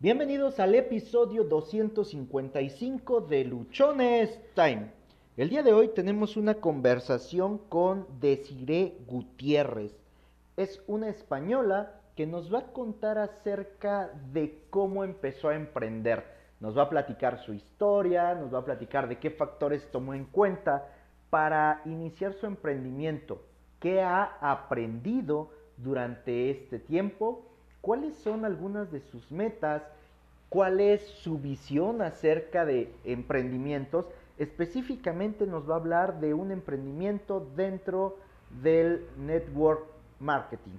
Bienvenidos al episodio 255 de Luchones Time. El día de hoy tenemos una conversación con Desiree Gutiérrez. Es una española que nos va a contar acerca de cómo empezó a emprender. Nos va a platicar su historia, nos va a platicar de qué factores tomó en cuenta para iniciar su emprendimiento, qué ha aprendido durante este tiempo, cuáles son algunas de sus metas, cuál es su visión acerca de emprendimientos. Específicamente nos va a hablar de un emprendimiento dentro del network marketing.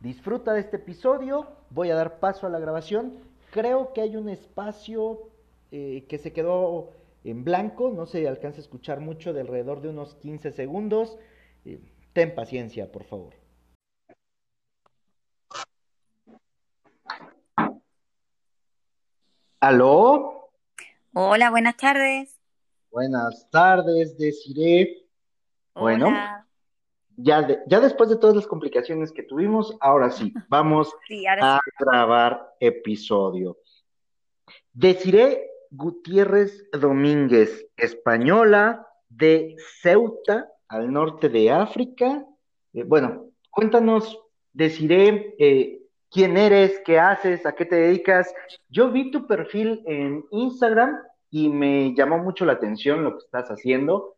Disfruta de este episodio, voy a dar paso a la grabación. Creo que hay un espacio eh, que se quedó en blanco, no se alcanza a escuchar mucho, de alrededor de unos 15 segundos. Eh, ten paciencia, por favor. ¿Aló? Hola, buenas tardes. Buenas tardes, Desiree. Bueno, ya, ya después de todas las complicaciones que tuvimos, ahora sí, vamos a grabar episodio. Desiree Gutiérrez Domínguez, española de Ceuta, al norte de África. Eh, bueno, cuéntanos, Desiree, eh, quién eres, qué haces, a qué te dedicas. Yo vi tu perfil en Instagram y me llamó mucho la atención lo que estás haciendo.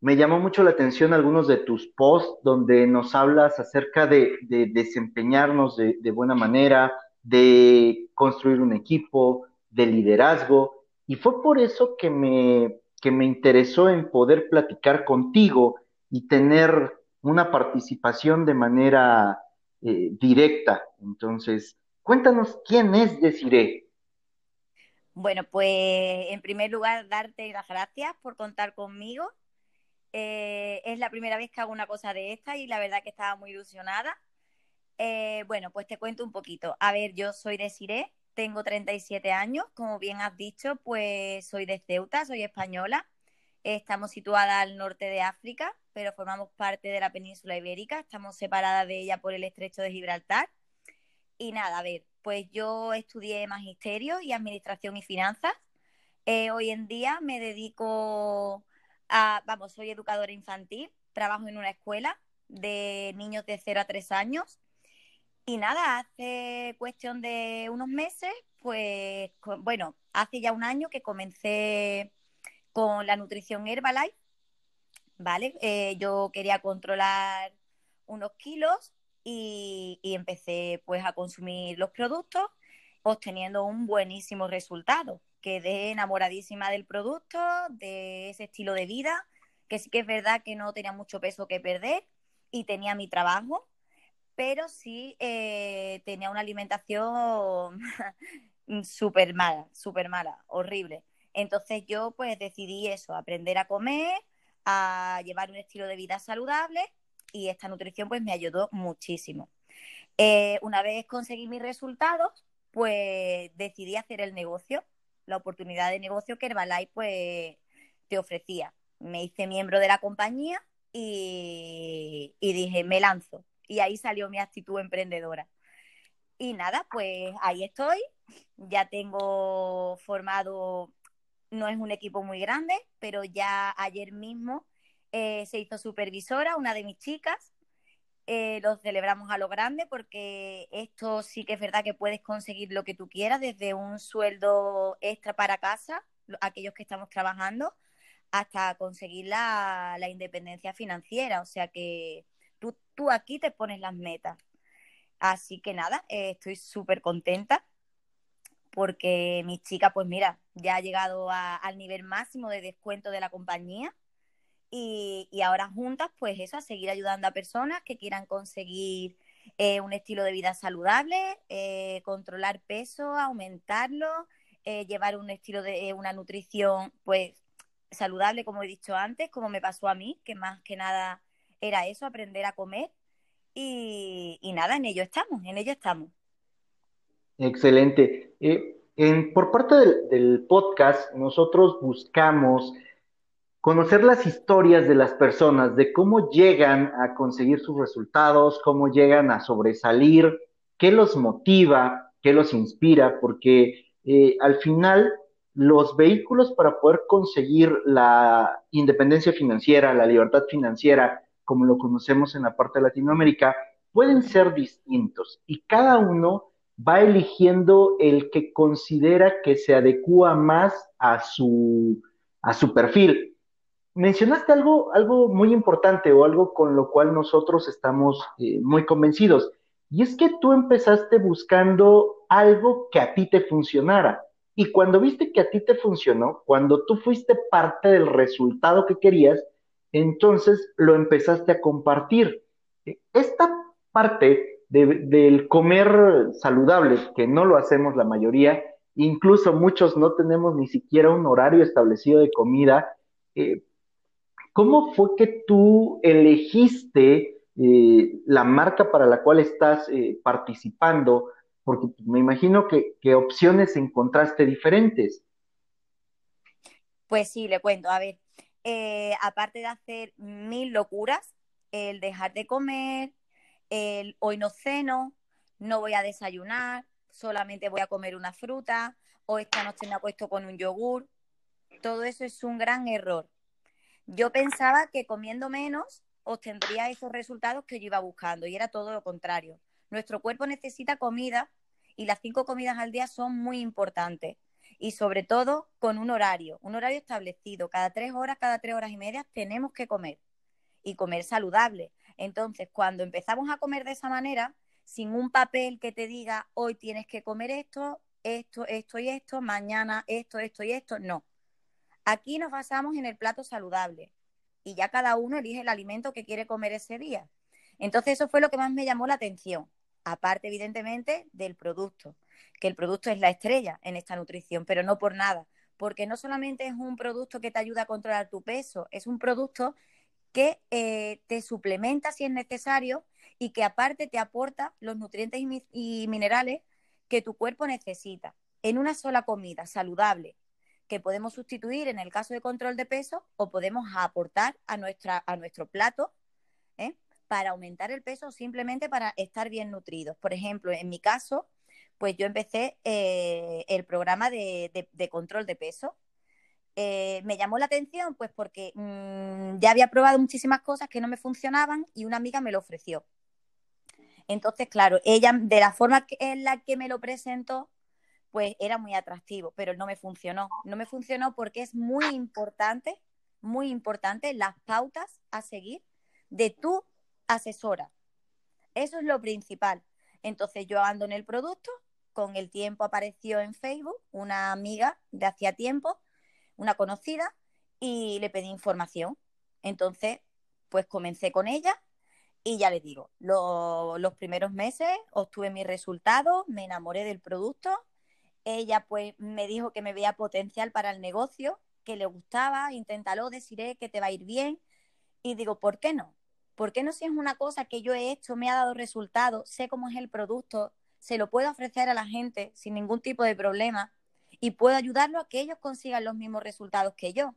Me llamó mucho la atención algunos de tus posts donde nos hablas acerca de, desempeñarnos de, de, buena manera, de construir un equipo, de liderazgo. Y fue por eso que me, que me interesó en poder platicar contigo y tener una participación de manera eh, directa. Entonces, cuéntanos quién es Desiree. Bueno, pues en primer lugar, darte las gracias por contar conmigo. Eh, es la primera vez que hago una cosa de esta y la verdad que estaba muy ilusionada. Eh, bueno, pues te cuento un poquito. A ver, yo soy Desiree, tengo 37 años, como bien has dicho, pues soy de Ceuta, soy española. Estamos situadas al norte de África, pero formamos parte de la península ibérica. Estamos separadas de ella por el estrecho de Gibraltar. Y nada, a ver, pues yo estudié magisterio y administración y finanzas. Eh, hoy en día me dedico a, vamos, soy educadora infantil, trabajo en una escuela de niños de 0 a 3 años. Y nada, hace cuestión de unos meses, pues, bueno, hace ya un año que comencé con la nutrición Herbalife, ¿vale? Eh, yo quería controlar unos kilos y, empecé pues a consumir los productos obteniendo un buenísimo resultado. Quedé enamoradísima del producto, de ese estilo de vida, que sí que es verdad que no tenía mucho peso que perder y tenía mi trabajo, pero sí eh, tenía una alimentación súper mala, súper mala, horrible. Entonces yo pues decidí eso, aprender a comer, a llevar un estilo de vida saludable y esta nutrición pues me ayudó muchísimo. Eh, una vez conseguí mis resultados, pues decidí hacer el negocio, la oportunidad de negocio que Herbalife pues te ofrecía. Me hice miembro de la compañía y, y dije, me lanzo. Y ahí salió mi actitud emprendedora. Y nada, pues ahí estoy. Ya tengo formado no es un equipo muy grande, pero ya ayer mismo eh, se hizo supervisora, una de mis chicas. Eh, lo celebramos a lo grande porque esto sí que es verdad que puedes conseguir lo que tú quieras, desde un sueldo extra para casa, aquellos que estamos trabajando, hasta conseguir la, independencia financiera. O sea que tú, tú, aquí te pones las metas. Así que nada, eh, estoy súper contenta porque mi chica, pues mira, ya ha llegado al nivel máximo de descuento de la compañía y, ahora juntas, pues eso, a seguir ayudando a personas que quieran conseguir eh, un estilo de vida saludable, eh, controlar peso, aumentarlo, eh, llevar un estilo de una nutrición, pues saludable, como he dicho antes, como me pasó a mí, que más que nada era eso, aprender a comer. Y, y nada, en ello estamos, en ello estamos. Excelente. Eh, por parte del, podcast, nosotros buscamos conocer las historias de las personas, de cómo llegan a conseguir sus resultados, cómo llegan a sobresalir, qué los motiva. qué los inspira, porque eh, al final los vehículos para poder conseguir la independencia financiera, la libertad financiera, como lo conocemos en la parte de Latinoamérica, pueden ser distintos y cada uno va eligiendo el que considera que se adecua más a su, a su perfil. Mencionaste algo, algo muy importante o algo con lo cual nosotros estamos eh, muy convencidos, y es que tú empezaste buscando algo que a ti te funcionara. Y cuando viste que a ti te funcionó, cuando tú fuiste parte del resultado que querías, entonces lo empezaste a compartir. Esta parte del comer saludable, que no lo hacemos la mayoría, incluso muchos no tenemos ni siquiera un horario establecido de comida, eh, ¿cómo fue que tú elegiste eh, la marca para la cual estás eh, participando? Porque me imagino que, que opciones encontraste diferentes. Pues sí, le cuento. A ver, aparte de hacer mil locuras, el dejar de comer, el hoy no ceno, no voy a desayunar, solamente voy a comer una fruta, o esta noche me acuesto con un yogur, todo eso es un gran error. Yo pensaba que comiendo menos obtendría esos resultados que yo iba buscando y era todo lo contrario. Nuestro cuerpo necesita comida y las cinco comidas al día son muy importantes y sobre todo con un horario, un horario establecido. Cada tres horas, cada tres horas y media tenemos que comer y comer saludable. Entonces, cuando empezamos a comer de esa manera, sin un papel que te diga hoy tienes que comer esto, esto, esto y esto, mañana esto, esto y esto, no. Aquí nos basamos en el plato saludable y ya cada uno elige el alimento que quiere comer ese día. Entonces, eso fue lo que más me llamó la atención, aparte evidentemente del producto que el producto es la estrella en esta nutrición, pero no por nada, porque no solamente es un producto que te ayuda a controlar tu peso, es un producto que eh, te suplementa si es necesario y que aparte te aporta los nutrientes y, minerales que tu cuerpo necesita en una sola comida saludable que podemos sustituir en el caso de control de peso o podemos aportar a, nuestra, a nuestro plato ¿eh? para aumentar el peso o simplemente para estar bien nutridos. Por ejemplo, en mi caso, pues yo empecé eh, el programa de, control de peso. Eh, me llamó la atención, pues porque mm, ya había probado muchísimas cosas que no me funcionaban y una amiga me lo ofreció. Entonces, claro, ella, de la forma en la que me lo presentó, pues era muy atractivo, pero no me funcionó. No me funcionó porque es muy importante, muy importante las pautas a seguir de tu asesora. Eso es lo principal. Entonces yo ando en el producto, con el tiempo apareció en Facebook una amiga de hacía tiempo, una conocida, y le pedí información. Entonces, pues comencé con ella y ya le digo, los primeros meses obtuve mis resultados, me enamoré del producto. Ella pues me dijo que me veía potencial para el negocio, que le gustaba, inténtalo, deciré que te va a ir bien. Y digo, ¿por qué no? ¿Por qué no si es una cosa que yo he hecho, me ha dado resultados, sé cómo es el producto, se lo puedo ofrecer a la gente sin ningún tipo de problema y puedo ayudarlo a que ellos consigan los mismos resultados que yo.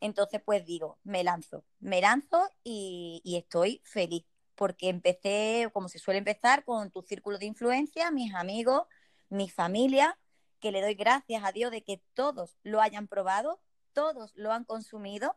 Entonces, pues digo, me lanzo, me lanzo y, estoy feliz, porque empecé, como se suele empezar, con tu círculo de influencia, mis amigos, mi familia, que le doy gracias a Dios de que todos lo hayan probado, todos lo han consumido.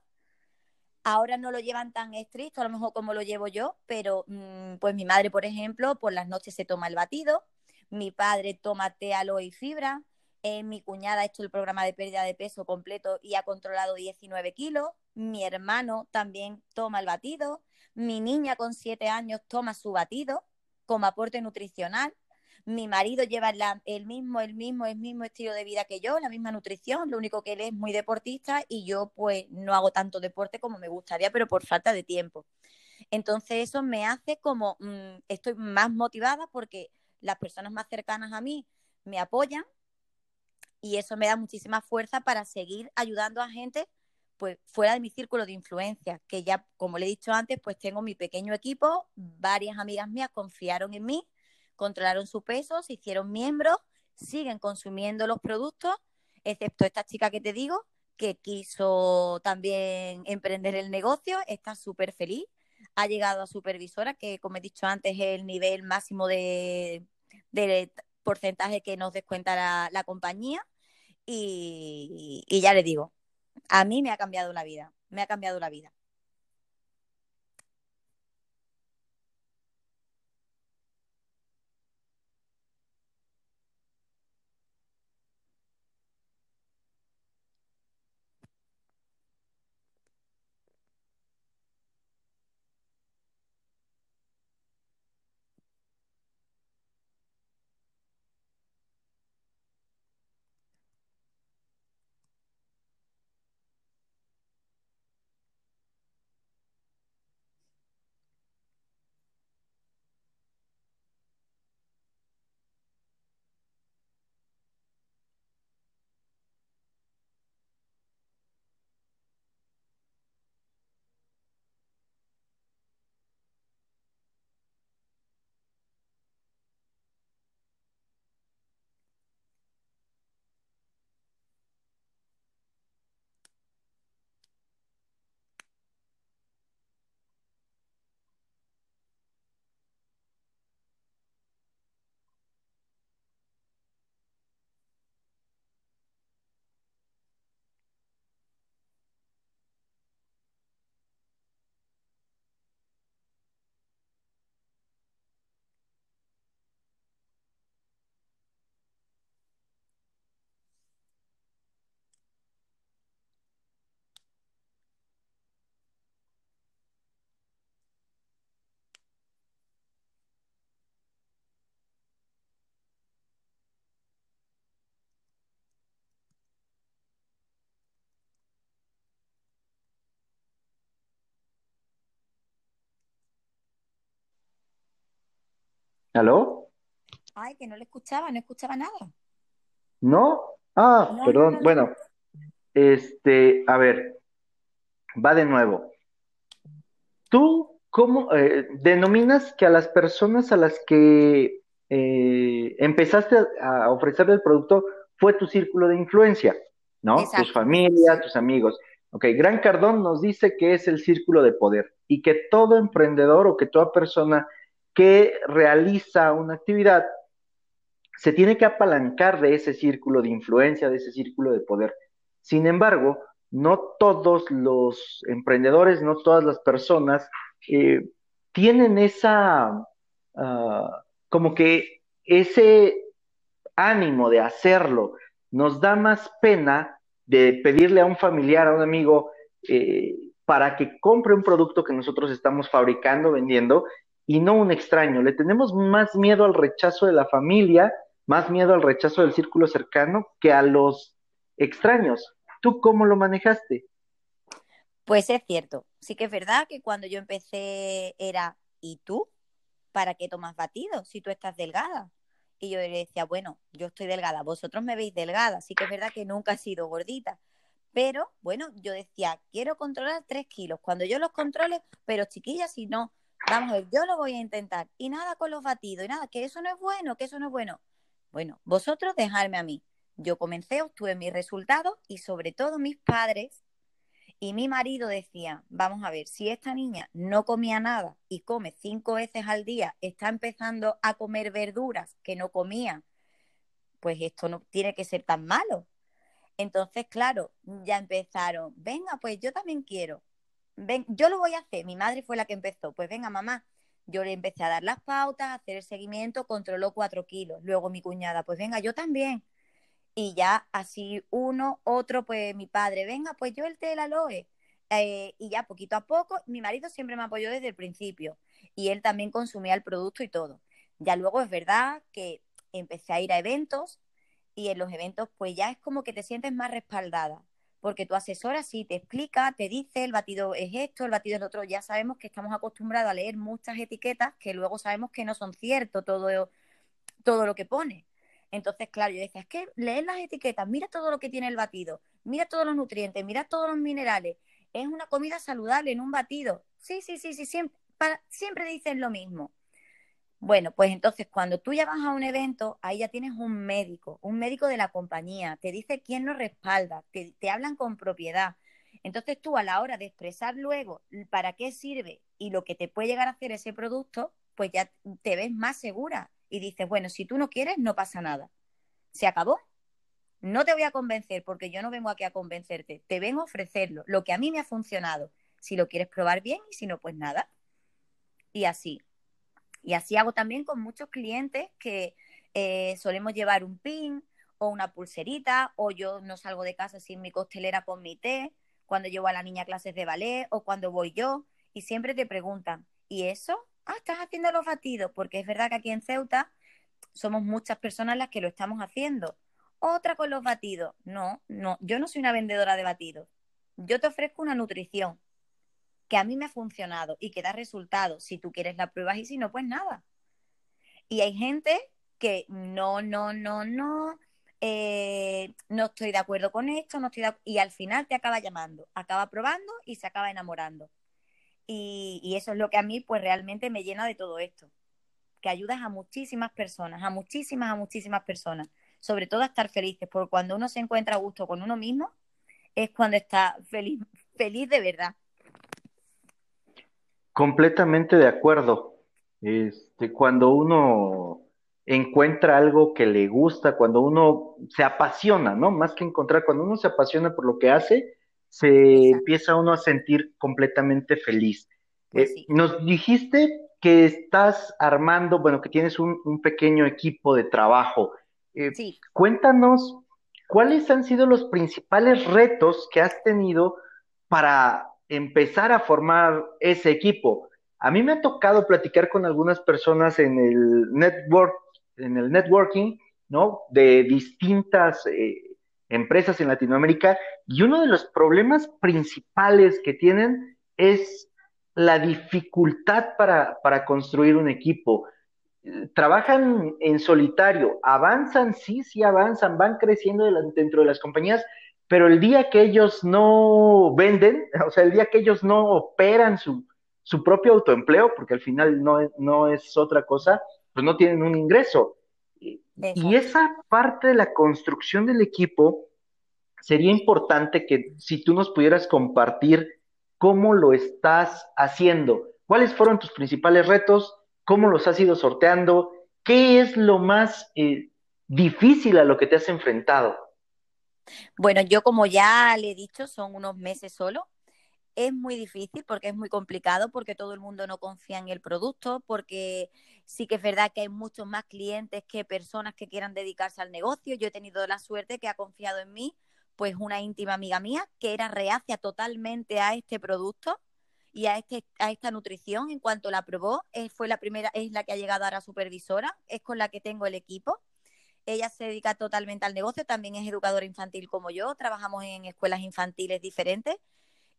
Ahora no lo llevan tan estricto, a lo mejor como lo llevo yo, pero mm, pues mi madre, por ejemplo, por las noches se toma el batido, mi padre toma té, aloe y fibra, eh, mi cuñada ha hecho el programa de pérdida de peso completo y ha controlado 19 kilos, mi hermano también toma el batido, mi niña con 7 años toma su batido como aporte nutricional, mi marido lleva el mismo, el mismo, el mismo estilo de vida que yo, la misma nutrición, lo único que él es muy deportista y yo pues no hago tanto deporte como me gustaría, pero por falta de tiempo. Entonces eso me hace como, mm, estoy más motivada porque las personas más cercanas a mí me apoyan y eso me da muchísima fuerza para seguir ayudando a gente pues fuera de mi círculo de influencia, que ya como le he dicho antes, pues tengo mi pequeño equipo, varias amigas mías confiaron en mí, controlaron su peso, se hicieron miembros, siguen consumiendo los productos, excepto esta chica que te digo, que quiso también emprender el negocio, está súper feliz, ha llegado a supervisora, que como he dicho antes es el nivel máximo de, de porcentaje que nos descuenta la, compañía y, y ya le digo, a mí me ha cambiado la vida, me ha cambiado la vida. ¿Aló? Ay, que no le escuchaba, no escuchaba nada. ¿No? Ah, perdón. bueno, este, a ver, va de nuevo. ¿Tú cómo eh, denominas que a las personas a las que eh, empezaste a, ofrecer el producto fue tu círculo de influencia, ¿no? Tus familias, tus amigos. Ok, Gran Cardón nos dice que es el círculo de poder y que todo emprendedor o que toda persona que realiza una actividad se tiene que apalancar de ese círculo de influencia, de ese círculo de poder. Sin embargo, no todos los emprendedores, no todas las personas eh, tienen esa, ah, como que ese ánimo de hacerlo. Nos da más pena de pedirle a un familiar, a un amigo, eh, para que compre un producto que nosotros estamos fabricando, vendiendo, y no un extraño. Le tenemos más miedo al rechazo de la familia, más miedo al rechazo del círculo cercano que a los extraños. ¿Tú cómo lo manejaste? Pues es cierto. Sí que es verdad que cuando yo empecé era, ¿y tú? ¿Para qué tomas batido si tú estás delgada? Y yo le decía, bueno, yo estoy delgada, vosotros me veis delgada. Sí que es verdad que nunca he sido gordita. Pero bueno, yo decía, quiero controlar tres kilos. Cuando yo los controle, pero chiquillas, si no, Vamos a ver, yo lo voy a intentar. Y nada con los batidos, y nada, que eso no es bueno, que eso no es bueno. Bueno, vosotros dejadme a mí. Yo comencé, obtuve mis resultados y sobre todo mis padres y mi marido decían, vamos a ver, si esta niña no comía nada y come cinco veces al día, está empezando a comer verduras que no comía, pues esto no tiene que ser tan malo. Entonces, claro, ya empezaron, venga, pues yo también quiero ven, yo lo voy a hacer, mi madre fue la que empezó, pues venga mamá, yo le empecé a dar las pautas, a hacer el seguimiento, controló cuatro kilos, luego mi cuñada, pues venga, yo también. Y ya así uno, otro, pues mi padre, venga, pues yo el té aloe. Eh, y ya poquito a poco, mi marido siempre me apoyó desde el principio y él también consumía el producto y todo. Ya luego es verdad que empecé a ir a eventos y en los eventos pues ya es como que te sientes más respaldada porque tu asesora sí te explica, te dice el batido es esto, el batido es lo otro. Ya sabemos que estamos acostumbrados a leer muchas etiquetas que luego sabemos que no son ciertos todo, todo lo que pone. Entonces, claro, yo decía, es que leer las etiquetas, mira todo lo que tiene el batido, mira todos los nutrientes, mira todos los minerales. Es una comida saludable en un batido. Sí, sí, sí, sí, siempre, siempre dicen lo mismo. Bueno, pues entonces cuando tú ya vas a un evento, ahí ya tienes un médico, un médico de la compañía, te dice quién nos respalda, te, te hablan con propiedad. Entonces tú a la hora de expresar luego para qué sirve y lo que te puede llegar a hacer ese producto, pues ya te ves más segura y dices, bueno, si tú no quieres, no pasa nada. Se acabó. No te voy a convencer porque yo no vengo aquí a convencerte, te vengo a ofrecerlo, lo que a mí me ha funcionado. Si lo quieres probar bien y si no, pues nada. Y así. Y así hago también con muchos clientes que eh, solemos llevar un pin o una pulserita o yo no salgo de casa sin mi costelera con mi té cuando llevo a la niña clases de ballet o cuando voy yo y siempre te preguntan, ¿y eso? Ah, estás haciendo los batidos, porque es verdad que aquí en Ceuta somos muchas personas las que lo estamos haciendo. Otra con los batidos. No, no, yo no soy una vendedora de batidos. Yo te ofrezco una nutrición que a mí me ha funcionado y que da resultados. Si tú quieres la pruebas y si no, pues nada. Y hay gente que no, no, no, no, eh, no estoy de acuerdo con esto, no estoy y al final te acaba llamando, acaba probando y se acaba enamorando. Y, eso es lo que a mí pues realmente me llena de todo esto, que ayudas a muchísimas personas, a muchísimas, a muchísimas personas, sobre todo a estar felices, porque cuando uno se encuentra a gusto con uno mismo, es cuando está feliz, feliz de verdad. Completamente de acuerdo. Este, cuando uno encuentra algo que le gusta, cuando uno se apasiona, ¿no? Más que encontrar, cuando uno se apasiona por lo que hace, se empieza uno a sentir completamente feliz. Pues eh, nos dijiste que estás armando, bueno, que tienes un, pequeño equipo de trabajo. Eh, sí. Cuéntanos, ¿cuáles han sido los principales retos que has tenido para empezar a formar ese equipo? A mí me ha tocado platicar con algunas personas en el network, en el networking, ¿no? De distintas eh, empresas en Latinoamérica y uno de los problemas principales que tienen es la dificultad para, para construir un equipo. Trabajan en solitario, avanzan, sí, sí avanzan, van creciendo dentro de las compañías, pero el día que ellos no venden, o sea, el día que ellos no operan su, su propio autoempleo, porque al final no, no es otra cosa, pues no tienen un ingreso. Y esa parte de la construcción del equipo sería importante que si tú nos pudieras compartir cómo lo estás haciendo, cuáles fueron tus principales retos, cómo los has ido sorteando, qué es lo más eh, difícil a lo que te has enfrentado. Bueno, yo como ya le he dicho, son unos meses solo. Es muy difícil porque es muy complicado, porque todo el mundo no confía en el producto, porque sí que es verdad que hay muchos más clientes que personas que quieran dedicarse al negocio. Yo he tenido la suerte que ha confiado en mí, pues una íntima amiga mía que era reacia totalmente a este producto y a, este, a esta nutrición. En cuanto la probó, eh, fue la primera, es la que ha llegado ahora supervisora, es con la que tengo el equipo. Ella se dedica totalmente al negocio, también es educadora infantil como yo, trabajamos en escuelas infantiles diferentes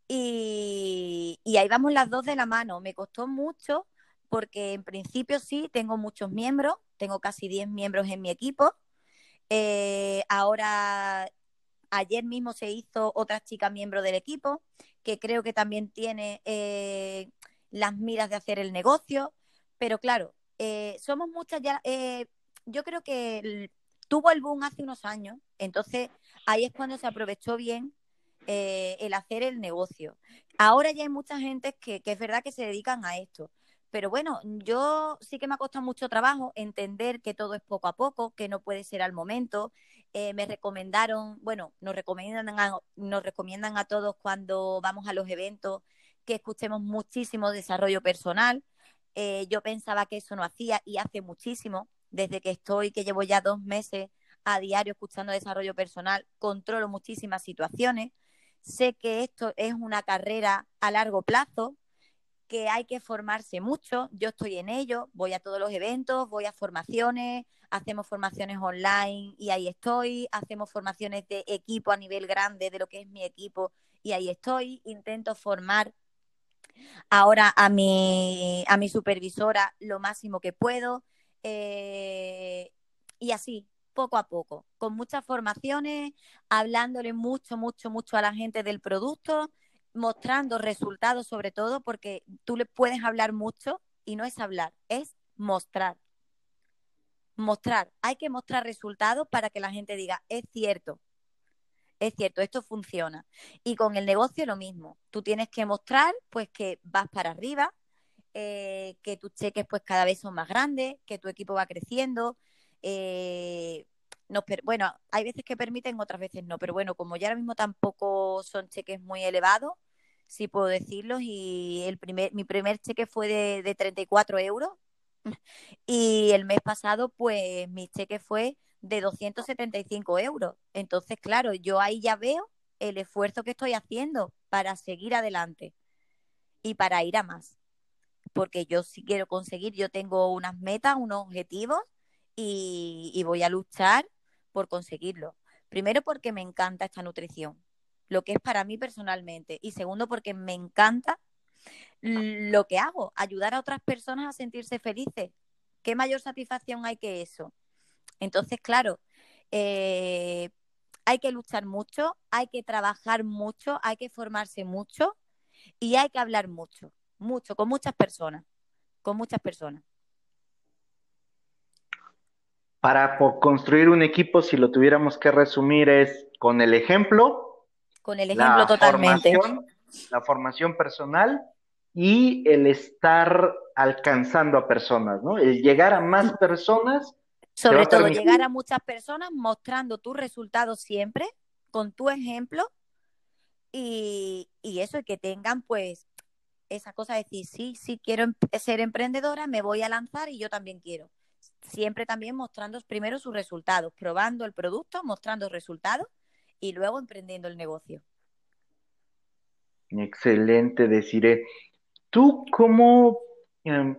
y, ahí vamos las dos de la mano. Me costó mucho porque en principio sí, tengo muchos miembros, tengo casi 10 miembros en mi equipo. Eh, ahora, ayer mismo se hizo otra chica miembro del equipo, que creo que también tiene eh, las miras de hacer el negocio, pero claro, eh, somos muchas ya, yo creo que tuvo el boom hace unos años, entonces ahí es cuando se aprovechó bien el hacer el negocio. Ahora ya hay mucha gente que, que es verdad que se dedican a esto, pero bueno, yo sí que me ha costado mucho trabajo entender que todo es poco a poco, que no puede ser al momento. Eh, me recomendaron, bueno, nos recomiendan, a, nos recomiendan a todos cuando vamos a los eventos que escuchemos muchísimo desarrollo personal. Eh, yo pensaba que eso no hacía y hace muchísimo. Desde que estoy, que llevo ya dos meses a diario escuchando desarrollo personal, controlo muchísimas situaciones. Sé que esto es una carrera a largo plazo, que hay que formarse mucho. Yo estoy en ello, voy a todos los eventos, voy a formaciones, hacemos formaciones online y ahí estoy, hacemos formaciones de equipo a nivel grande de lo que es mi equipo y ahí estoy. Intento formar ahora a mi, a mi supervisora lo máximo que puedo eh, y así, poco a poco, con muchas formaciones, hablándole mucho, mucho, mucho a la gente del producto mostrando resultados sobre todo, porque tú le puedes hablar mucho y no es hablar, es mostrar. Mostrar, hay que mostrar resultados para que la gente diga, es cierto, es cierto, esto funciona. Y con el negocio lo mismo, tú tienes que mostrar pues que vas para arriba, eh, que tus cheques pues cada vez son más grandes, que tu equipo va creciendo. Eh, bueno, hay veces que permiten, otras veces no, pero bueno, como ya ahora mismo tampoco son cheques muy elevados, sí puedo decirlo, y el primer, mi primer cheque fue de, de 34 euros y el mes pasado pues mi cheque fue de 275 euros. Entonces, claro, yo ahí ya veo el esfuerzo que estoy haciendo para seguir adelante y para ir a más. Porque yo sí quiero conseguir, yo tengo unas metas, unos objetivos y, voy a luchar por conseguirlo. Primero porque me encanta esta nutrición, lo que es para mí personalmente. Y segundo porque me encanta lo que hago, ayudar a otras personas a sentirse felices. ¿Qué mayor satisfacción hay que eso? Entonces, claro, eh, hay que luchar mucho, hay que trabajar mucho, hay que formarse mucho y hay que hablar mucho, mucho, con muchas personas, con muchas personas. Para construir un equipo, si lo tuviéramos que resumir, es con el ejemplo. Con el ejemplo totalmente. la formación personal y el estar alcanzando a personas, ¿no? El llegar a más personas sobre todo, llegar a muchas personas mostrando tus resultados siempre, con tu ejemplo, y, y eso, y que tengan pues esa cosa de decir, sí, sí, quiero ser emprendedora, me voy a lanzar y yo también quiero. Siempre también mostrando primero sus resultados, probando el producto, mostrando resultados y luego emprendiendo el negocio. Excelente, deciré. ¿Tú cómo em,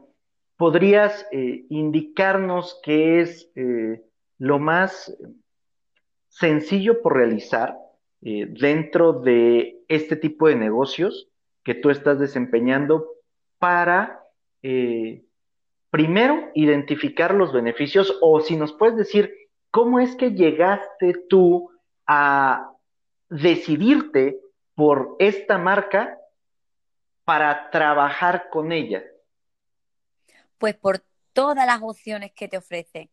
podrías eh, indicarnos qué es eh, lo más sencillo por realizar eh, dentro de este tipo de negocios que tú estás desempeñando para, primero, identificar los beneficios o si nos puedes decir cómo es que llegaste tú a decidirte por esta marca para trabajar con ella. Pues por todas las opciones que te ofrece.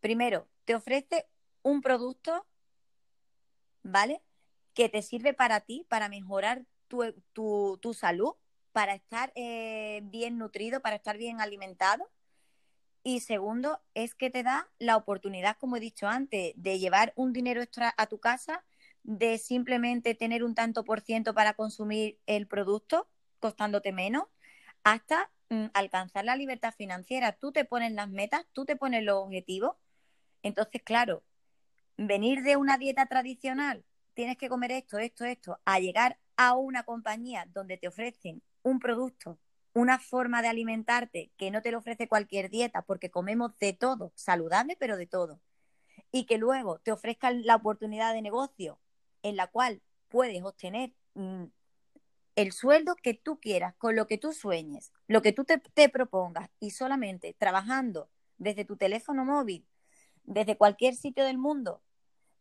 Primero, te ofrece un producto, ¿vale? Que te sirve para ti, para mejorar tu, salud, para estar eh, bien nutrido, para estar bien alimentado. Y segundo, es que te da la oportunidad, como he dicho antes, de llevar un dinero extra a tu casa, de simplemente tener un tanto por ciento para consumir el producto, costándote menos, hasta Mm, alcanzar la libertad financiera. Tú te pones las metas, tú te pones los objetivos. Entonces, claro, venir de una dieta tradicional, tienes que comer esto, esto, esto, a llegar a una compañía donde te ofrecen un producto, una forma de alimentarte que no te lo ofrece cualquier dieta, porque comemos de todo, saludable, pero de todo. Y que luego te ofrezcan la oportunidad de negocio en la cual puedes obtener mm, el sueldo que tú quieras, con lo que tú sueñes, lo que tú te, propongas y solamente trabajando desde tu teléfono móvil, desde cualquier sitio del mundo,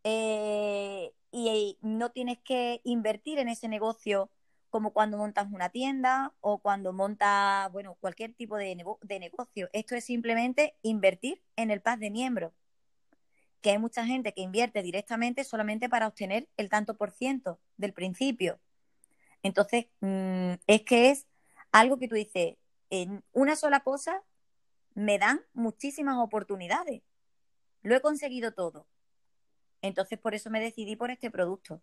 eh, y no tienes que invertir en ese negocio como cuando montas una tienda o cuando montas, bueno, cualquier tipo de, negocio. Esto es simplemente invertir en el paz de miembros, que hay mucha gente que invierte directamente solamente para obtener el tanto por ciento del principio entonces, mm, es que es algo que tú dices, en una sola cosa me dan muchísimas oportunidades. Lo he conseguido todo. Entonces, por eso me decidí por este producto.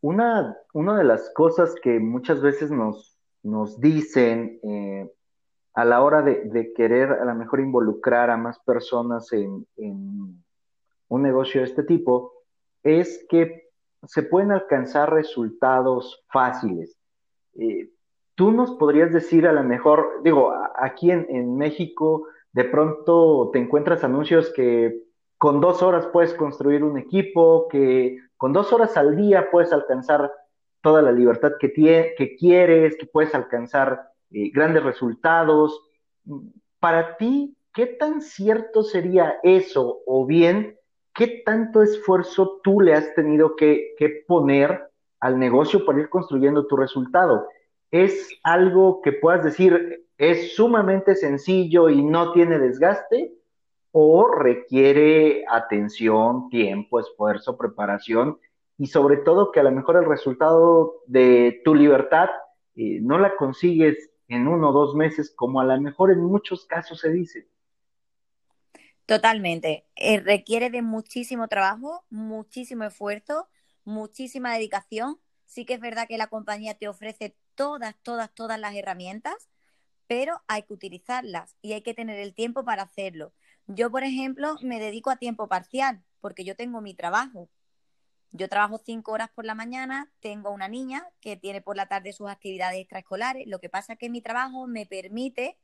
Una, una de las cosas que muchas veces nos, nos dicen eh, a la hora de, querer a lo mejor involucrar a más personas en, un negocio de este tipo es que se pueden alcanzar resultados fáciles. Eh, tú nos podrías decir a lo mejor, digo, aquí en, México de pronto te encuentras anuncios que con dos horas puedes construir un equipo, que con dos horas al día puedes alcanzar toda la libertad que, que quieres, que puedes alcanzar eh, grandes resultados. Para ti, ¿qué tan cierto sería eso? O bien, ¿qué tanto esfuerzo tú le has tenido que, poner al negocio para ir construyendo tu resultado? ¿Es algo que puedas decir es sumamente sencillo y no tiene desgaste? ¿O requiere atención, tiempo, esfuerzo, preparación? Y sobre todo que a lo mejor el resultado de tu libertad eh, no la consigues en uno o dos meses, como a lo mejor en muchos casos se dice. Totalmente. Eh, requiere de muchísimo trabajo, muchísimo esfuerzo, muchísima dedicación. Sí que es verdad que la compañía te ofrece todas, todas, todas las herramientas, pero hay que utilizarlas y hay que tener el tiempo para hacerlo. Yo, por ejemplo, me dedico a tiempo parcial porque yo tengo mi trabajo. Yo trabajo cinco horas por la mañana, tengo una niña que tiene por la tarde sus actividades extraescolares. Lo que pasa es que mi trabajo me permite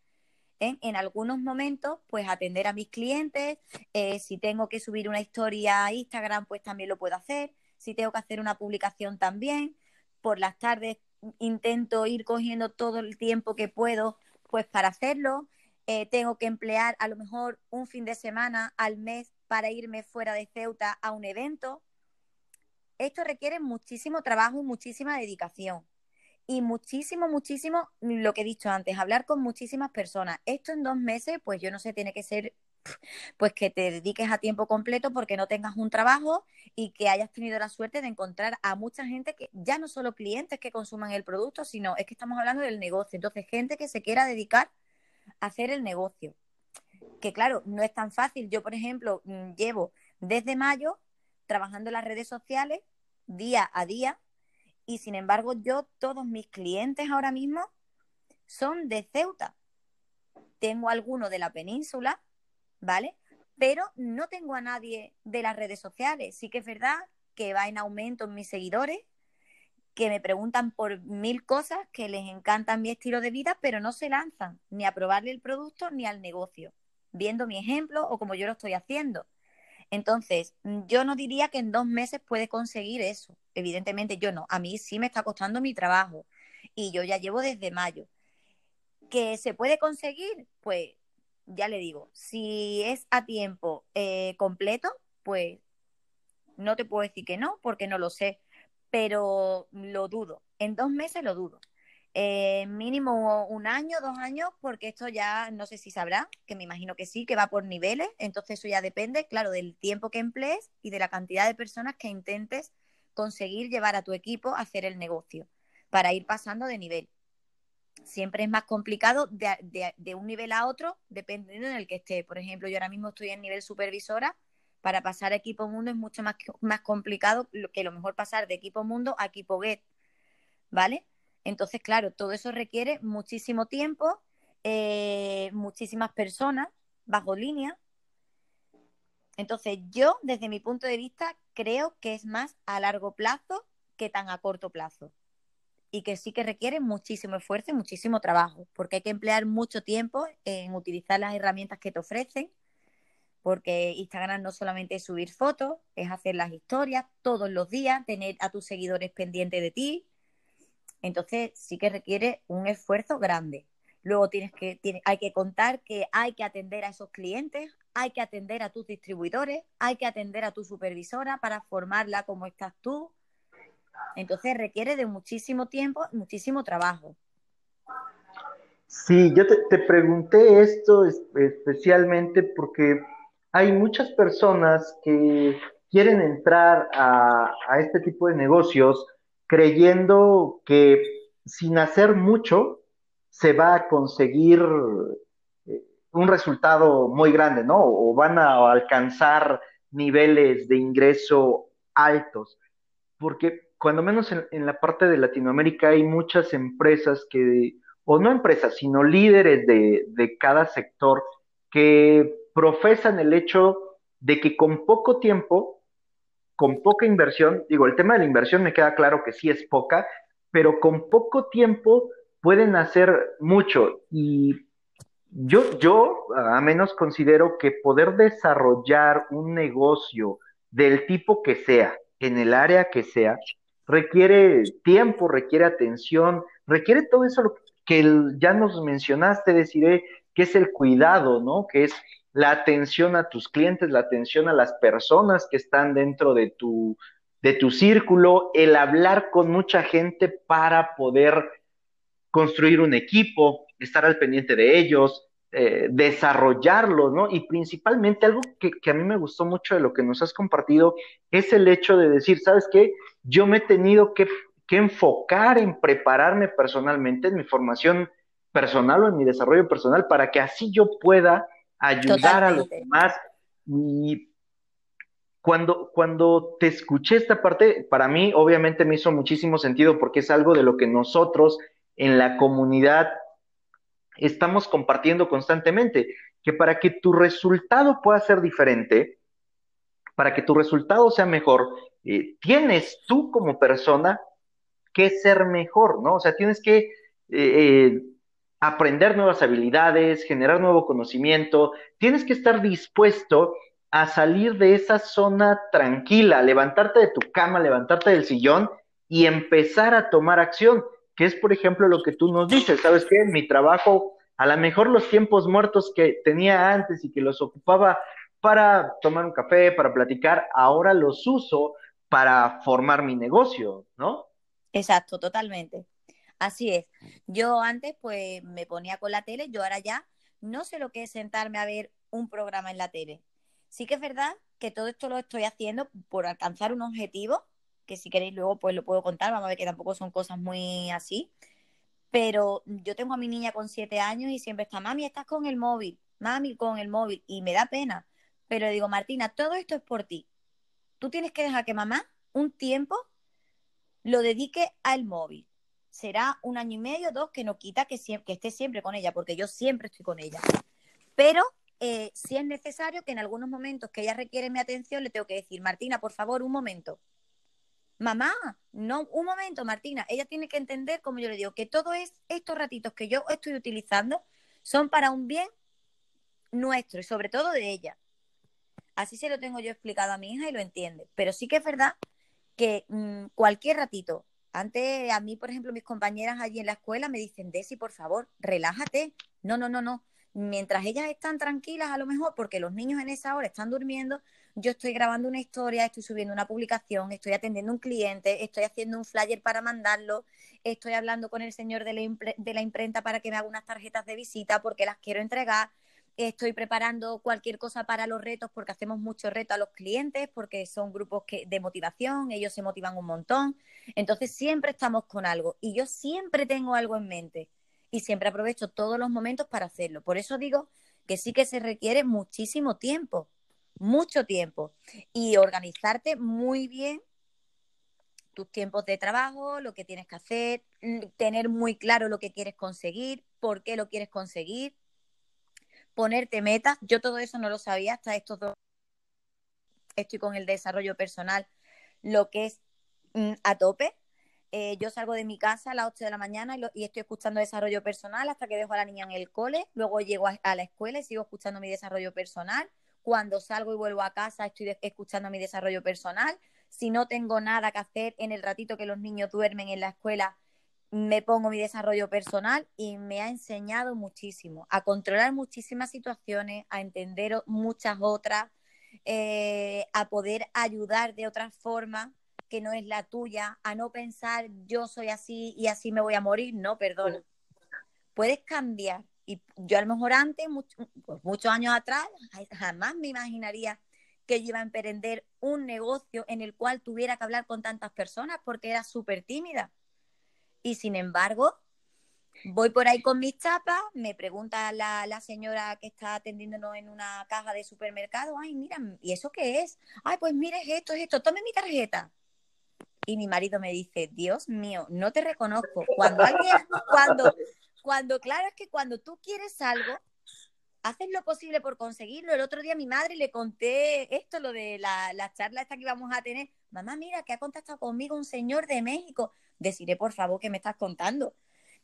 en, algunos momentos, pues atender a mis clientes. Eh, si tengo que subir una historia a Instagram, pues también lo puedo hacer. Si tengo que hacer una publicación también. Por las tardes intento ir cogiendo todo el tiempo que puedo, pues para hacerlo. Eh, tengo que emplear a lo mejor un fin de semana al mes para irme fuera de Ceuta a un evento. Esto requiere muchísimo trabajo y muchísima dedicación. Y muchísimo, muchísimo, lo que he dicho antes, hablar con muchísimas personas. Esto en dos meses, pues yo no sé, tiene que ser pues que te dediques a tiempo completo porque no tengas un trabajo y que hayas tenido la suerte de encontrar a mucha gente que ya no solo clientes que consuman el producto, sino es que estamos hablando del negocio. Entonces, gente que se quiera dedicar hacer el negocio. Que claro, no es tan fácil. Yo, por ejemplo, mm, llevo desde mayo trabajando en las redes sociales día a día y sin embargo yo, todos mis clientes ahora mismo son de Ceuta. Tengo algunos de la península, ¿vale? Pero no tengo a nadie de las redes sociales. Sí que es verdad que va en aumento en mis seguidores, que me preguntan por mil cosas, que les encantan mi estilo de vida, pero no se lanzan ni a probarle el producto ni al negocio, viendo mi ejemplo o como yo lo estoy haciendo. Entonces, yo no diría que en dos meses puede conseguir eso. Evidentemente yo no. A mí sí me está costando mi trabajo y yo ya llevo desde mayo. ¿Que se puede conseguir? Pues ya le digo, si es a tiempo eh, completo, pues no te puedo decir que no, porque no lo sé pero lo dudo. En dos meses lo dudo. Eh, mínimo un año, dos años, porque esto ya no sé si sabrá, que me imagino que sí, que va por niveles, entonces eso ya depende, claro, del tiempo que emplees y de la cantidad de personas que intentes conseguir llevar a tu equipo a hacer el negocio, para ir pasando de nivel. Siempre es más complicado de, de un nivel a otro, dependiendo en el que esté. Por ejemplo, yo ahora mismo estoy en nivel supervisora, para pasar a equipo mundo es mucho más, más complicado que lo mejor pasar de equipo mundo a equipo get, ¿vale? Entonces, claro, todo eso requiere muchísimo tiempo, eh, muchísimas personas bajo línea. Entonces, yo, desde mi punto de vista, creo que es más a largo plazo que tan a corto plazo. Y que sí que requiere muchísimo esfuerzo y muchísimo trabajo, porque hay que emplear mucho tiempo en utilizar las herramientas que te ofrecen, porque Instagram no solamente es subir fotos, es hacer las historias todos los días, tener a tus seguidores pendientes de ti. Entonces sí que requiere un esfuerzo grande. Luego tienes que, hay que contar que hay que atender a esos clientes, hay que atender a tus distribuidores, hay que atender a tu supervisora para formarla como estás tú. Entonces requiere de muchísimo tiempo, muchísimo trabajo. Sí, yo te pregunté esto especialmente porque hay muchas personas que quieren entrar a, este tipo de negocios creyendo que sin hacer mucho se va a conseguir eh, un resultado muy grande, ¿no? O van a alcanzar niveles de ingreso altos. Porque cuando menos en, la parte de Latinoamérica hay muchas empresas que, o no empresas, sino líderes de, de cada sector que profesan el hecho de que con poco tiempo, con poca inversión, digo, el tema de la inversión me queda claro que sí es poca, pero con poco tiempo pueden hacer mucho. Y yo, yo, a menos considero que poder desarrollar un negocio del tipo que sea, en el área que sea, requiere tiempo, requiere atención, requiere todo eso que ya nos mencionaste, deciré, que es el cuidado, ¿no? Que es la atención a tus clientes, la atención a las personas que están dentro de tu, de tu círculo, el hablar con mucha gente para poder construir un equipo, estar al pendiente de ellos, eh, desarrollarlo, ¿no? Y principalmente algo que, que, a mí me gustó mucho de lo que nos has compartido es el hecho de decir, ¿sabes qué? Yo me he tenido que, que enfocar en prepararme personalmente, en mi formación personal o en mi desarrollo personal, para que así yo pueda ayudar a los demás. Y cuando, cuando te escuché esta parte, para mí obviamente me hizo muchísimo sentido porque es algo de lo que nosotros en la comunidad estamos compartiendo constantemente, que para que tu resultado pueda ser diferente, para que tu resultado sea mejor, eh, tienes tú como persona que ser mejor, ¿no? O sea, tienes que eh, eh, aprender nuevas habilidades, generar nuevo conocimiento, tienes que estar dispuesto a salir de esa zona tranquila, levantarte de tu cama, levantarte del sillón y empezar a tomar acción, que es, por ejemplo, lo que tú nos dices, ¿sabes qué? Mi trabajo, a lo mejor los tiempos muertos que tenía antes y que los ocupaba para tomar un café, para platicar, ahora los uso para formar mi negocio, ¿no? Exacto, totalmente. Así es. Yo antes pues me ponía con la tele, yo ahora ya no sé lo que es sentarme a ver un programa en la tele. Sí que es verdad que todo esto lo estoy haciendo por alcanzar un objetivo, que si queréis luego pues lo puedo contar, vamos a ver que tampoco son cosas muy así. Pero yo tengo a mi niña con siete años y siempre está, mami, estás con el móvil, mami, con el móvil, y me da pena. Pero le digo, Martina, todo esto es por ti. Tú tienes que dejar que mamá un tiempo lo dedique al móvil. Será un año y medio, dos, que no quita que, esté siempre con ella, porque yo siempre estoy con ella. Pero eh, si es necesario que en algunos momentos que ella requiere mi atención, le tengo que decir, Martina, por favor, un momento. Mamá, no, un momento, Martina. Ella tiene que entender, como yo le digo, que todos estos ratitos que yo estoy utilizando son para un bien nuestro y sobre todo de ella. Así se lo tengo yo explicado a mi hija y lo entiende. Pero sí que es verdad que mm, cualquier ratito, antes a mí, por ejemplo, mis compañeras allí en la escuela me dicen, Desi, por favor, relájate. No, no, no, no mientras ellas están tranquilas, a lo mejor, porque los niños en esa hora están durmiendo, yo estoy grabando una historia, estoy subiendo una publicación, estoy atendiendo un cliente, estoy haciendo un flyer para mandarlo, estoy hablando con el señor de la, de la imprenta para que me haga unas tarjetas de visita porque las quiero entregar, estoy preparando cualquier cosa para los retos porque hacemos muchos retos a los clientes, porque son grupos que, de motivación, ellos se motivan un montón. Entonces siempre estamos con algo y yo siempre tengo algo en mente y siempre aprovecho todos los momentos para hacerlo. Por eso digo que sí que se requiere muchísimo tiempo, mucho tiempo, y organizarte muy bien tus tiempos de trabajo, lo que tienes que hacer, tener muy claro lo que quieres conseguir, por qué lo quieres conseguir, ponerte metas. Yo todo eso no lo sabía hasta estos dos. Estoy con el desarrollo personal, lo que es mm, a tope, eh, yo salgo de mi casa a las 8 de la mañana y, estoy escuchando desarrollo personal hasta que dejo a la niña en el cole, luego llego a, la escuela y sigo escuchando mi desarrollo personal. Cuando salgo y vuelvo a casa estoy escuchando mi desarrollo personal. Si no tengo nada que hacer en el ratito que los niños duermen en la escuela, me pongo mi desarrollo personal y me ha enseñado muchísimo a controlar muchísimas situaciones, a entender muchas otras, eh, a poder ayudar de otra forma que no es la tuya, a no pensar yo soy así y así me voy a morir, no, perdona. Puedes cambiar. Y yo a lo mejor antes, pues muchos años atrás, jamás me imaginaría que yo iba a emprender un negocio en el cual tuviera que hablar con tantas personas porque era súper tímida. Y sin embargo, voy por ahí con mis chapas, me pregunta la, la, señora que está atendiéndonos en una caja de supermercado, ay, mira, ¿y eso qué es? Ay, pues mire, esto, es esto, tome mi tarjeta y mi marido me dice, Dios mío, no te reconozco. Cuando alguien, cuando, cuando, claro es que cuando tú quieres algo, haces lo posible por conseguirlo. El otro día mi madre le conté esto, lo de la, la charla esta que íbamos a tener. Mamá, mira, que ha contactado conmigo un señor de México. Deciré, por favor, que me estás contando.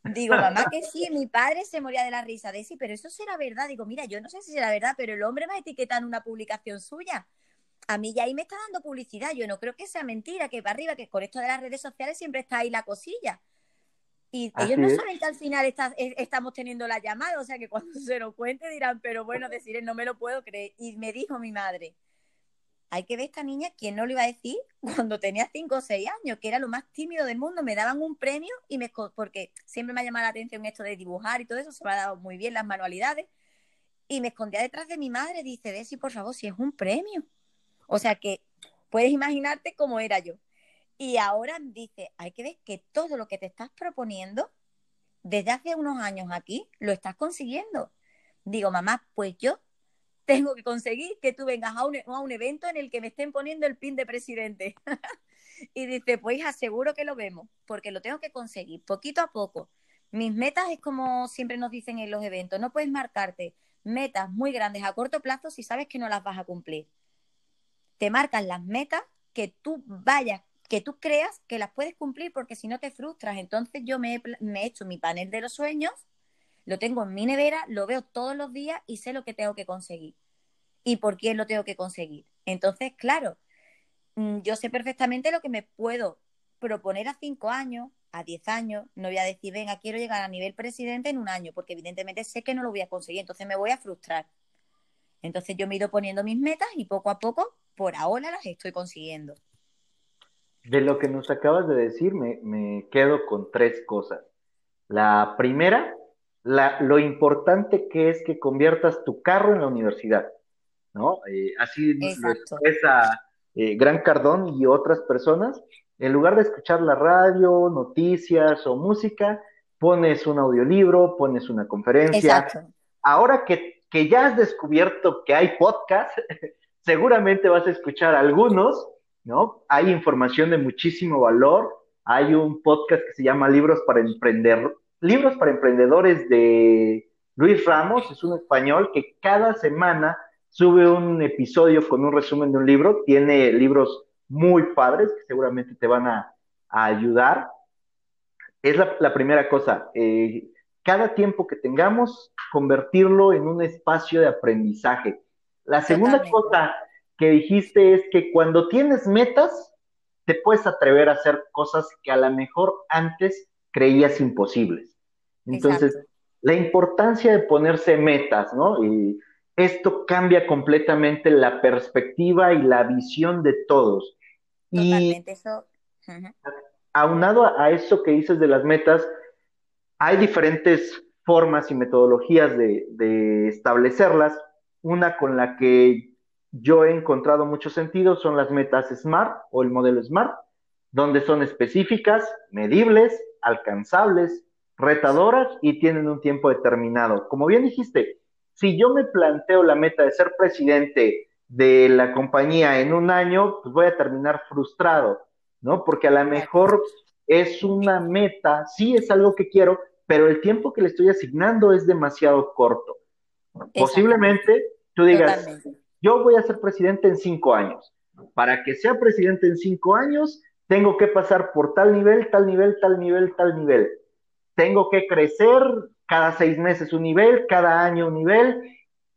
Digo, mamá, que sí, mi padre se moría de la risa de sí, pero eso será verdad. Digo, mira, yo no sé si será verdad, pero el hombre me etiqueta en una publicación suya a mí ya ahí me está dando publicidad. Yo no creo que sea mentira, que para arriba, que con esto de las redes sociales siempre está ahí la cosilla. Y ellos no saben que al final eh, estamos teniendo la llamada, o sea que cuando se lo cuente dirán, pero bueno, decir, no me lo puedo creer. Y me dijo mi madre, hay que ver esta niña, ¿quién no lo iba a decir? Cuando tenía 5 o 6 años, que era lo más tímido del mundo, me daban un premio y me porque siempre me ha llamado la atención esto de dibujar y todo eso, se me ha dado muy bien las manualidades. Y me escondía detrás de mi madre, dice, Desi, por favor, si es un premio. O sea que puedes imaginarte cómo era yo. Y ahora dice, hay que ver que todo lo que te estás proponiendo desde hace unos años aquí lo estás consiguiendo. Digo, mamá, pues yo tengo que conseguir que tú vengas a un, a un evento en el que me estén poniendo el pin de presidente. y dice, pues aseguro que lo vemos, porque lo tengo que conseguir poquito a poco. Mis metas es como siempre nos dicen en los eventos, no puedes marcarte metas muy grandes a corto plazo si sabes que no las vas a cumplir. Te marcan las metas que tú vayas, que tú creas que las puedes cumplir porque si no te frustras. Entonces yo me me he hecho mi panel de los sueños lo tengo en mi nevera, lo veo todos los días y sé lo que tengo que conseguir y por qué lo tengo que conseguir. Entonces, claro, mm, yo sé perfectamente lo que me puedo proponer a cinco años, a diez años. No voy a decir, venga, quiero llegar a nivel presidente en un año, porque evidentemente sé que no lo voy a conseguir, entonces me voy a frustrar. Entonces yo me he ido poniendo mis metas y poco a poco, por ahora las estoy consiguiendo. De lo que nos acabas de decir, me, me quedo con tres cosas. La primera lo importante que es que conviertas tu carro en la universidad, ¿no? Eh, así lo expresa eh, Gran Cardón y otras personas. En lugar de escuchar la radio, noticias o música, pones un audiolibro, pones una conferencia. Ahora que, que ya has descubierto que hay podcast, seguramente vas a escuchar algunos, ¿no? Hay información de muchísimo valor. Hay un podcast que se llama Libros para Emprender, Libros para Emprendedores de Luis Ramos, es un español que cada semana sube un episodio con un resumen de un libro. Tiene libros muy padres que seguramente te van a, ayudar. Es la, primera cosa. Eh, cada tiempo que tengamos, convertirlo en un espacio de aprendizaje. La segunda cosa que dijiste es que cuando tienes metas, te puedes atrever a hacer cosas que a lo mejor antes creías imposibles. Entonces, la importancia de ponerse metas, ¿no? Y esto cambia completamente la perspectiva y la visión de todos. Totalmente, eso. Aunado a, eso que dices de las metas, hay diferentes formas y metodologías de, de establecerlas. Una con la que yo he encontrado mucho sentido son las metas SMART o el modelo SMART, donde son específicas, medibles, alcanzables, retadoras y tienen un tiempo determinado. Como bien dijiste, si yo me planteo la meta de ser presidente de la compañía en un año, pues voy a terminar frustrado, ¿no? Porque a lo mejor es una meta, sí es algo que quiero, pero el tiempo que le estoy asignando es demasiado corto. Posiblemente tú digas, yo voy a ser presidente en cinco años. Para que sea presidente en cinco años, tengo que pasar por tal nivel, tal nivel, tal nivel, tal nivel tengo que crecer cada seis meses un nivel, cada año un nivel,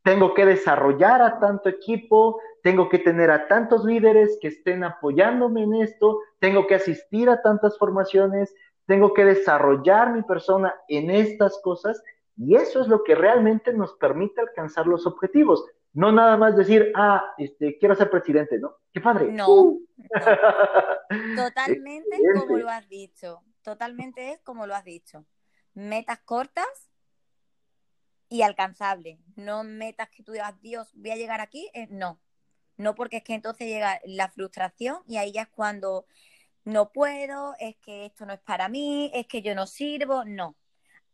tengo que desarrollar a tanto equipo, tengo que tener a tantos líderes que estén apoyándome en esto, tengo que asistir a tantas formaciones, tengo que desarrollar mi persona en estas cosas y eso es lo que realmente nos permite alcanzar los objetivos. No nada más decir, ah, este, quiero ser presidente, ¿no? ¡Qué padre! No. ¡Uh! Totalmente como lo has dicho totalmente es como lo has dicho. Metas cortas y alcanzables. No metas que tú digas, Dios, voy a llegar aquí. Eh, no, no porque es que entonces llega la frustración y ahí ya es cuando no puedo, es que esto no es para mí, es que yo no sirvo. No,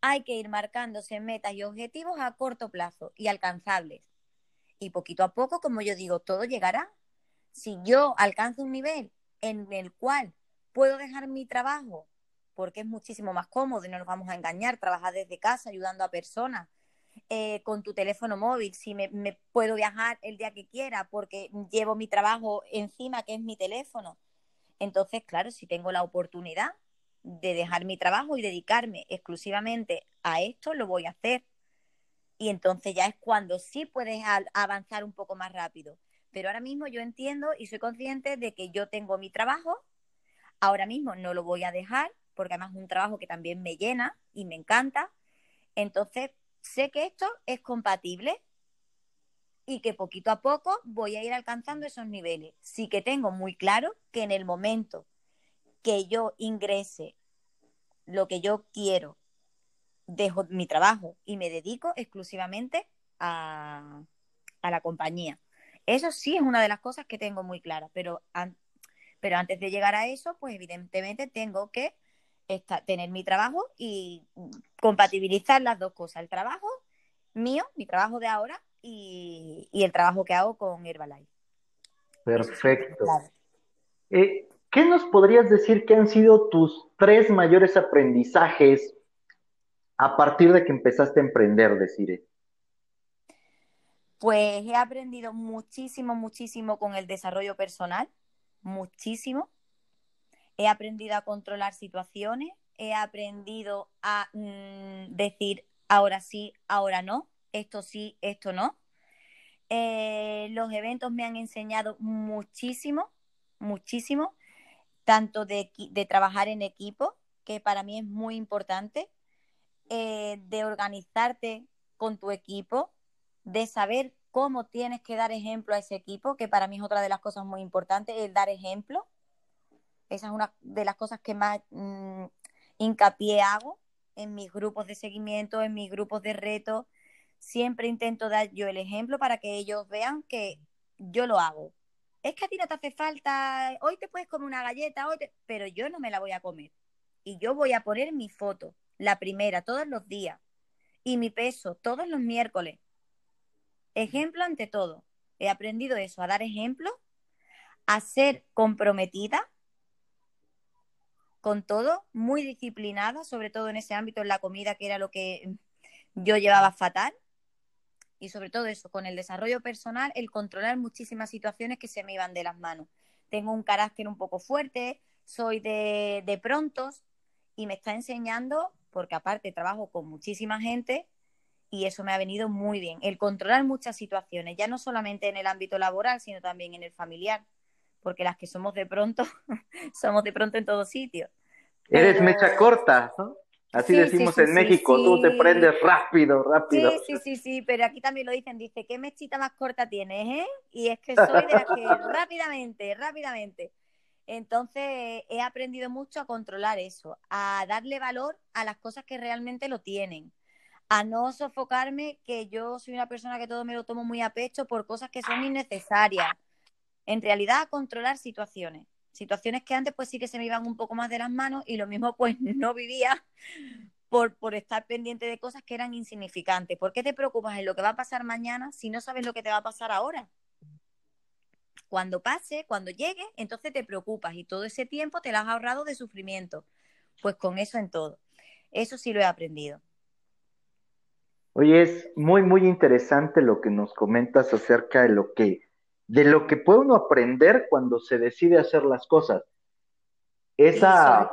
hay que ir marcándose metas y objetivos a corto plazo y alcanzables. Y poquito a poco, como yo digo, todo llegará. Si yo alcanzo un nivel en el cual puedo dejar mi trabajo porque es muchísimo más cómodo y no nos vamos a engañar, trabajar desde casa ayudando a personas. Eh, con tu teléfono móvil, si me, me, puedo viajar el día que quiera porque llevo mi trabajo encima, que es mi teléfono. Entonces, claro, si tengo la oportunidad de dejar mi trabajo y dedicarme exclusivamente a esto, lo voy a hacer. Y entonces ya es cuando sí puedes avanzar un poco más rápido. Pero ahora mismo yo entiendo y soy consciente de que yo tengo mi trabajo, ahora mismo no lo voy a dejar porque además es un trabajo que también me llena y me encanta. Entonces, sé que esto es compatible y que poquito a poco voy a ir alcanzando esos niveles. Sí que tengo muy claro que en el momento que yo ingrese lo que yo quiero, dejo mi trabajo y me dedico exclusivamente a, a la compañía. Eso sí es una de las cosas que tengo muy clara, pero Pero antes de llegar a eso, pues evidentemente tengo que tener mi trabajo y compatibilizar las dos cosas, el trabajo mío, mi trabajo de ahora y, el trabajo que hago con Herbalife. Perfecto. Eh, ¿Qué nos podrías decir que han sido tus tres mayores aprendizajes a partir de que empezaste a emprender, Decire? Pues he aprendido muchísimo, muchísimo con el desarrollo personal, muchísimo. He aprendido a controlar situaciones, he aprendido a mm, decir ahora sí, ahora no, esto sí, esto no. Eh, los eventos me han enseñado muchísimo, muchísimo, tanto de, trabajar en equipo, que para mí es muy importante, eh, de organizarte con tu equipo, de saber cómo tienes que dar ejemplo a ese equipo, que para mí es otra de las cosas muy importantes, el dar ejemplo. Esa es una de las cosas que más mm, hincapié hago en mis grupos de seguimiento, en mis grupos de reto. Siempre intento dar yo el ejemplo para que ellos vean que yo lo hago. Es que a ti no te hace falta, hoy te puedes comer una galleta, hoy pero yo no me la voy a comer. Y yo voy a poner mi foto, la primera, todos los días. Y mi peso, todos los miércoles. Ejemplo ante todo. He aprendido eso, a dar ejemplo, a ser comprometida con todo, muy disciplinada, sobre todo en ese ámbito, en la comida, que era lo que yo llevaba fatal. Y sobre todo eso, con el desarrollo personal, el controlar muchísimas situaciones que se me iban de las manos. Tengo un carácter un poco fuerte, soy de, de prontos y me está enseñando, porque aparte trabajo con muchísima gente, y eso me ha venido muy bien. El controlar muchas situaciones, ya no solamente en el ámbito laboral, sino también en el familiar, porque las que somos de pronto, somos de pronto en todo sitio. Eres mecha corta, ¿no? Así decimos en México, tú te prendes rápido, rápido. Sí, sí, sí, sí, pero aquí también lo dicen, dice, ¿qué mechita más corta tienes, eh? Y es que soy de las que rápidamente, rápidamente. Entonces he aprendido mucho a controlar eso, a darle valor a las cosas que realmente lo tienen a no sofocarme que yo soy una persona que todo me lo tomo muy a pecho por cosas que son innecesarias. En realidad, a controlar situaciones. Situaciones que antes pues sí que se me iban un poco más de las manos y lo mismo pues no vivía por, por estar pendiente de cosas que eran insignificantes. ¿Por qué te preocupas en lo que va a pasar mañana si no sabes lo que te va a pasar ahora? Cuando pase, cuando llegue, entonces te preocupas y todo ese tiempo te lo has ahorrado de sufrimiento. Pues con eso en todo. Eso sí lo he aprendido. Oye, es muy, muy interesante lo que nos comentas acerca de lo que, de lo que puede uno aprender cuando se decide hacer las cosas. Esa,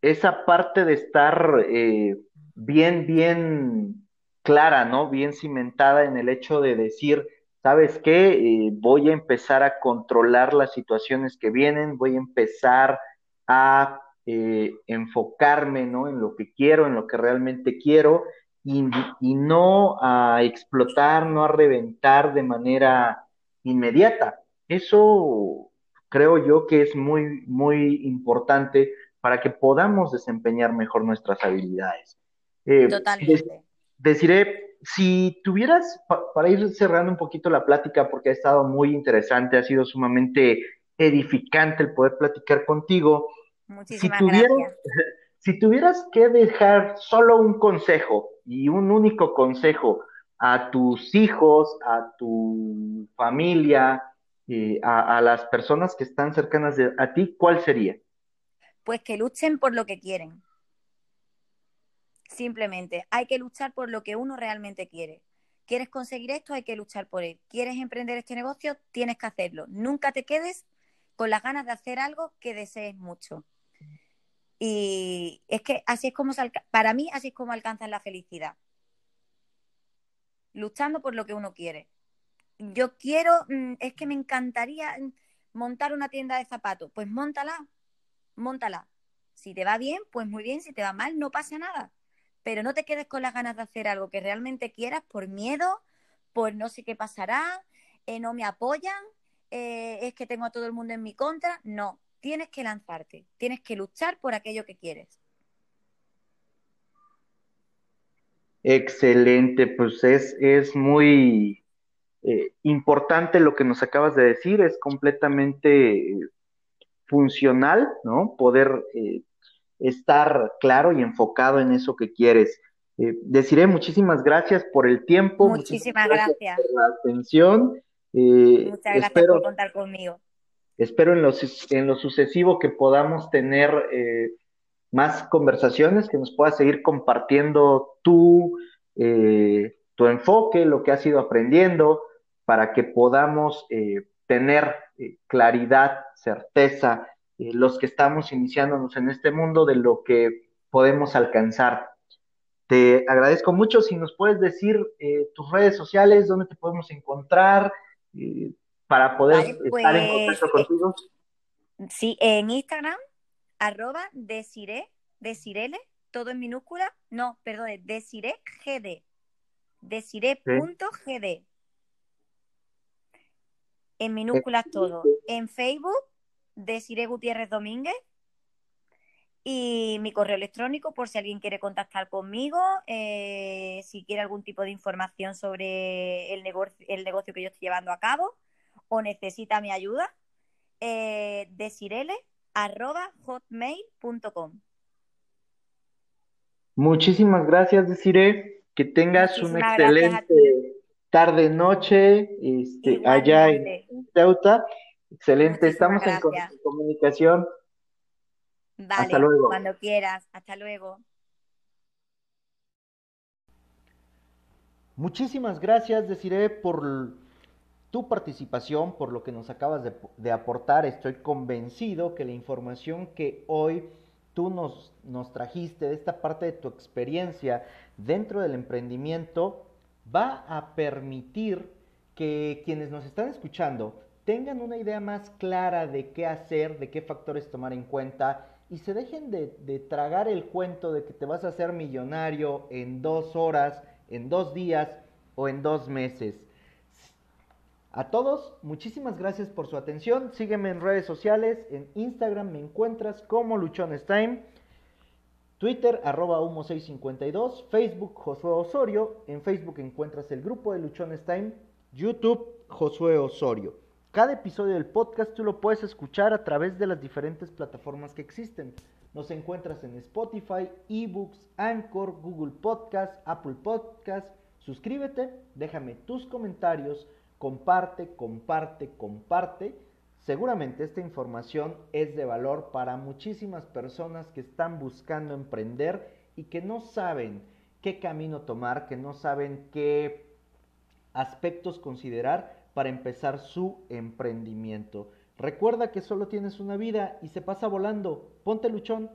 esa parte de estar eh, bien, bien clara, ¿no? Bien cimentada en el hecho de decir, ¿sabes qué? Eh, voy a empezar a controlar las situaciones que vienen, voy a empezar a eh, enfocarme, ¿no? En lo que quiero, en lo que realmente quiero y, no a explotar, no a reventar de manera inmediata. Eso creo yo que es muy, muy importante para que podamos desempeñar mejor nuestras habilidades. Eh, Totalmente. deciré, si tuvieras, para ir cerrando un poquito la plática, porque ha estado muy interesante, ha sido sumamente edificante el poder platicar contigo. Muchísimas gracias. Si tuvieras que dejar solo un consejo y un único consejo a tus hijos, a tu familia, eh, a, las personas que están cercanas a ti, ¿cuál sería? Pues que luchen por lo que quieren. Simplemente, hay que luchar por lo que uno realmente quiere. ¿Quieres conseguir esto? Hay que luchar por él. ¿Quieres emprender este negocio? Tienes que hacerlo. Nunca te quedes con las ganas de hacer algo que desees mucho. Y es que así es como, para mí, así es como alcanzan la felicidad. Luchando por lo que uno quiere. Yo quiero, mm, es que me encantaría montar una tienda de zapatos. Pues montala, montala. Si te va bien, pues muy bien. Si te va mal, no pasa nada. Pero no te quedes con las ganas de hacer algo que realmente quieras por miedo, por no sé qué pasará, eh, no me apoyan, eh, es que tengo a todo el mundo en mi contra. No, tienes que lanzarte, tienes que luchar por aquello que quieres. Excelente, pues es, es muy eh, importante lo que nos acabas de decir, es completamente funcional, ¿no? Poder eh, estar claro y enfocado en eso que quieres. Eh, deciré muchísimas gracias por el tiempo. Muchísimas, gracias, por la atención. Muchas gracias por contar conmigo. Espero en lo, en lo sucesivo que podamos tener más conversaciones, que nos puedas seguir compartiendo tu, tu enfoque, lo que has ido aprendiendo, para que podamos tener claridad, certeza, los que estamos iniciándonos en este mundo de lo que podemos alcanzar. Te agradezco mucho si nos puedes decir eh, tus redes sociales, dónde te podemos encontrar eh, para poder estar en contacto pues, contigo. Eh, sí, en Instagram, arroba desire, desirele, todo en minúscula, no, perdón, desire gd, desire.gd. En minúsculas todo. En Facebook, Desire Gutiérrez Domínguez y mi correo electrónico por si alguien quiere contactar conmigo, eh, si quiere algún tipo de información sobre el, negocio, el negocio que yo estoy llevando a cabo o necesita mi ayuda, eh, desirele.hotmail.com. Muchísimas gracias, Desire. Que tengas una excelente tarde, noche este, allá en Ceuta. Excelente, estamos en comunicación. Hasta luego. cuando quieras. Hasta luego. Muchísimas gracias, Desiree, por tu participación, por lo que nos acabas de, aportar. Estoy convencido que la información que hoy tú nos, nos trajiste de esta parte de tu experiencia dentro del emprendimiento va a permitir que quienes nos están escuchando tengan una idea más clara de qué hacer, de qué factores tomar en cuenta y se dejen de, tragar el cuento de que te vas a hacer millonario en dos horas, en dos días o en dos meses. A todos, muchísimas gracias por su atención. Sígueme en redes sociales. En Instagram me encuentras como Luchones Time. Twitter, arroba humo652. Facebook, Josué Osorio. En Facebook encuentras el grupo de Luchones Time. YouTube, Josué Osorio. Cada episodio del podcast tú lo puedes escuchar a través de las diferentes plataformas que existen. Nos encuentras en Spotify, eBooks, Anchor, Google Podcast, Apple Podcast. Suscríbete, déjame tus comentarios, comparte, comparte, comparte. Seguramente esta información es de valor para muchísimas personas que están buscando emprender y que no saben qué camino tomar, que no saben qué aspectos considerar para empezar su emprendimiento. Recuerda que solo tienes una vida y se pasa volando. Ponte luchón.